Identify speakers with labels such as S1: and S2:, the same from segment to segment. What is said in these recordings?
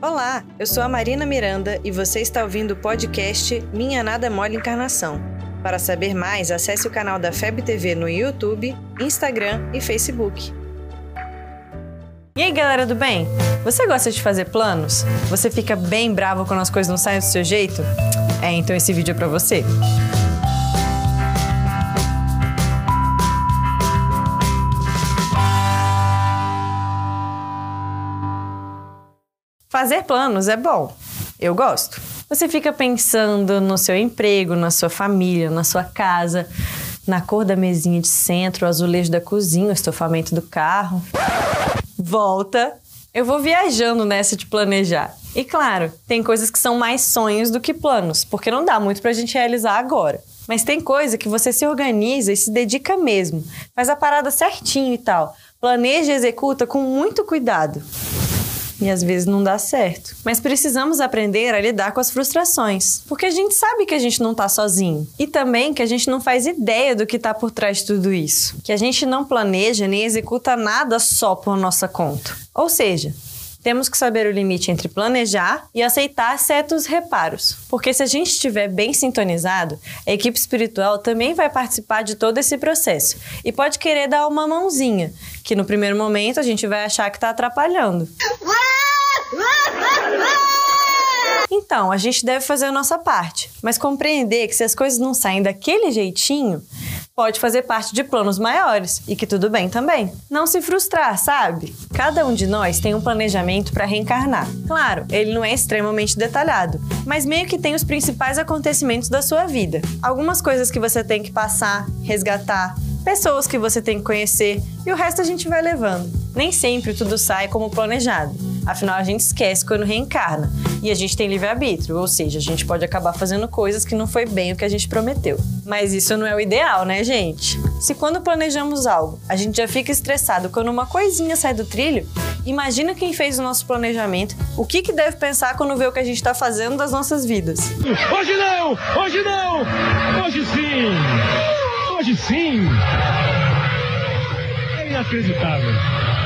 S1: Olá, eu sou a Marina Miranda e você está ouvindo o podcast Minha Nada Mole Encarnação. Para saber mais, acesse o canal da FEB TV no YouTube, Instagram e Facebook. E aí, galera do bem? Você gosta de fazer planos? Você fica bem bravo quando as coisas não saem do seu jeito? É, então esse vídeo é para você. Fazer planos é bom. Eu gosto. Você fica pensando no seu emprego, na sua família, na sua casa, na cor da mesinha de centro, o azulejo da cozinha, o estofamento do carro. Volta. Eu vou viajando nessa de planejar. E claro, tem coisas que são mais sonhos do que planos, porque não dá muito pra gente realizar agora. Mas tem coisa que você se organiza e se dedica mesmo, faz a parada certinho e tal. Planeja e executa com muito cuidado e às vezes não dá certo. Mas precisamos aprender a lidar com as frustrações, porque a gente sabe que a gente não tá sozinho e também que a gente não faz ideia do que tá por trás de tudo isso, que a gente não planeja nem executa nada só por nossa conta. Ou seja, temos que saber o limite entre planejar e aceitar certos reparos. Porque se a gente estiver bem sintonizado, a equipe espiritual também vai participar de todo esse processo e pode querer dar uma mãozinha, que no primeiro momento a gente vai achar que está atrapalhando. Então, a gente deve fazer a nossa parte, mas compreender que se as coisas não saem daquele jeitinho, pode fazer parte de planos maiores e que tudo bem também. Não se frustrar, sabe? Cada um de nós tem um planejamento para reencarnar. Claro, ele não é extremamente detalhado, mas meio que tem os principais acontecimentos da sua vida. Algumas coisas que você tem que passar, resgatar, pessoas que você tem que conhecer e o resto a gente vai levando. Nem sempre tudo sai como planejado. Afinal, a gente esquece quando reencarna. E a gente tem livre-arbítrio, ou seja, a gente pode acabar fazendo coisas que não foi bem o que a gente prometeu. Mas isso não é o ideal, né, gente? Se quando planejamos algo, a gente já fica estressado quando uma coisinha sai do trilho, imagina quem fez o nosso planejamento, o que, que deve pensar quando vê o que a gente está fazendo das nossas vidas.
S2: Hoje não! Hoje não! Hoje sim! Hoje sim! É inacreditável.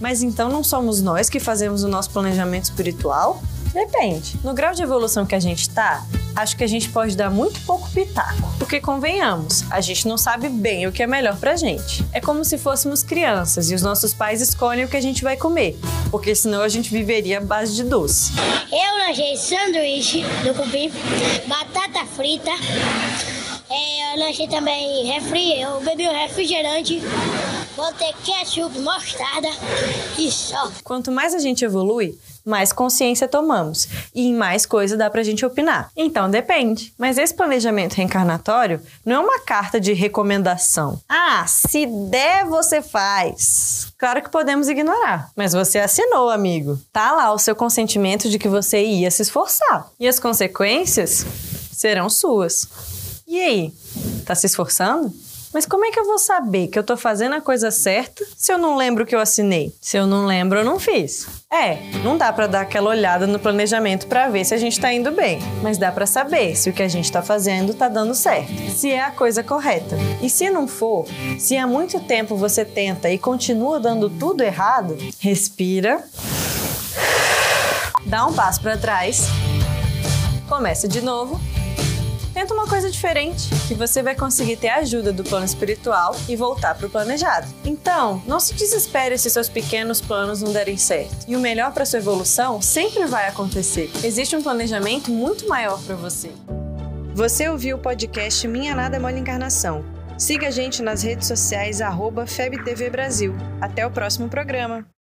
S1: Mas então não somos nós que fazemos o nosso planejamento espiritual? Depende. No grau de evolução que a gente tá, acho que a gente pode dar muito pouco pitaco. Porque convenhamos, a gente não sabe bem o que é melhor pra gente. É como se fôssemos crianças e os nossos pais escolhem o que a gente vai comer, porque senão a gente viveria à base de doce.
S3: Eu lanchei sanduíche do cupim, batata frita, é, eu lanchei também refri, eu bebi um refrigerante, botei ketchup, mostarda e só.
S1: Quanto mais a gente evolui, mais consciência tomamos e em mais coisa dá pra gente opinar. Então depende. Mas esse planejamento reencarnatório não é uma carta de recomendação. Ah, se der, você faz. Claro que podemos ignorar, mas você assinou, amigo. Tá lá o seu consentimento de que você ia se esforçar. E as consequências serão suas. E aí, tá se esforçando? Mas como é que eu vou saber que eu tô fazendo a coisa certa se eu não lembro que eu assinei? Se eu não lembro, eu não fiz. É, não dá para dar aquela olhada no planejamento para ver se a gente tá indo bem, mas dá para saber se o que a gente tá fazendo tá dando certo, se é a coisa correta. E se não for, se há muito tempo você tenta e continua dando tudo errado, respira, dá um passo para trás, começa de novo Tenta uma coisa diferente, que você vai conseguir ter a ajuda do plano espiritual e voltar para o planejado. Então, não se desespere se seus pequenos planos não derem certo. E o melhor para sua evolução sempre vai acontecer. Existe um planejamento muito maior para você. Você ouviu o podcast Minha Nada Mole Encarnação. Siga a gente nas redes sociais FebTV Brasil. Até o próximo programa.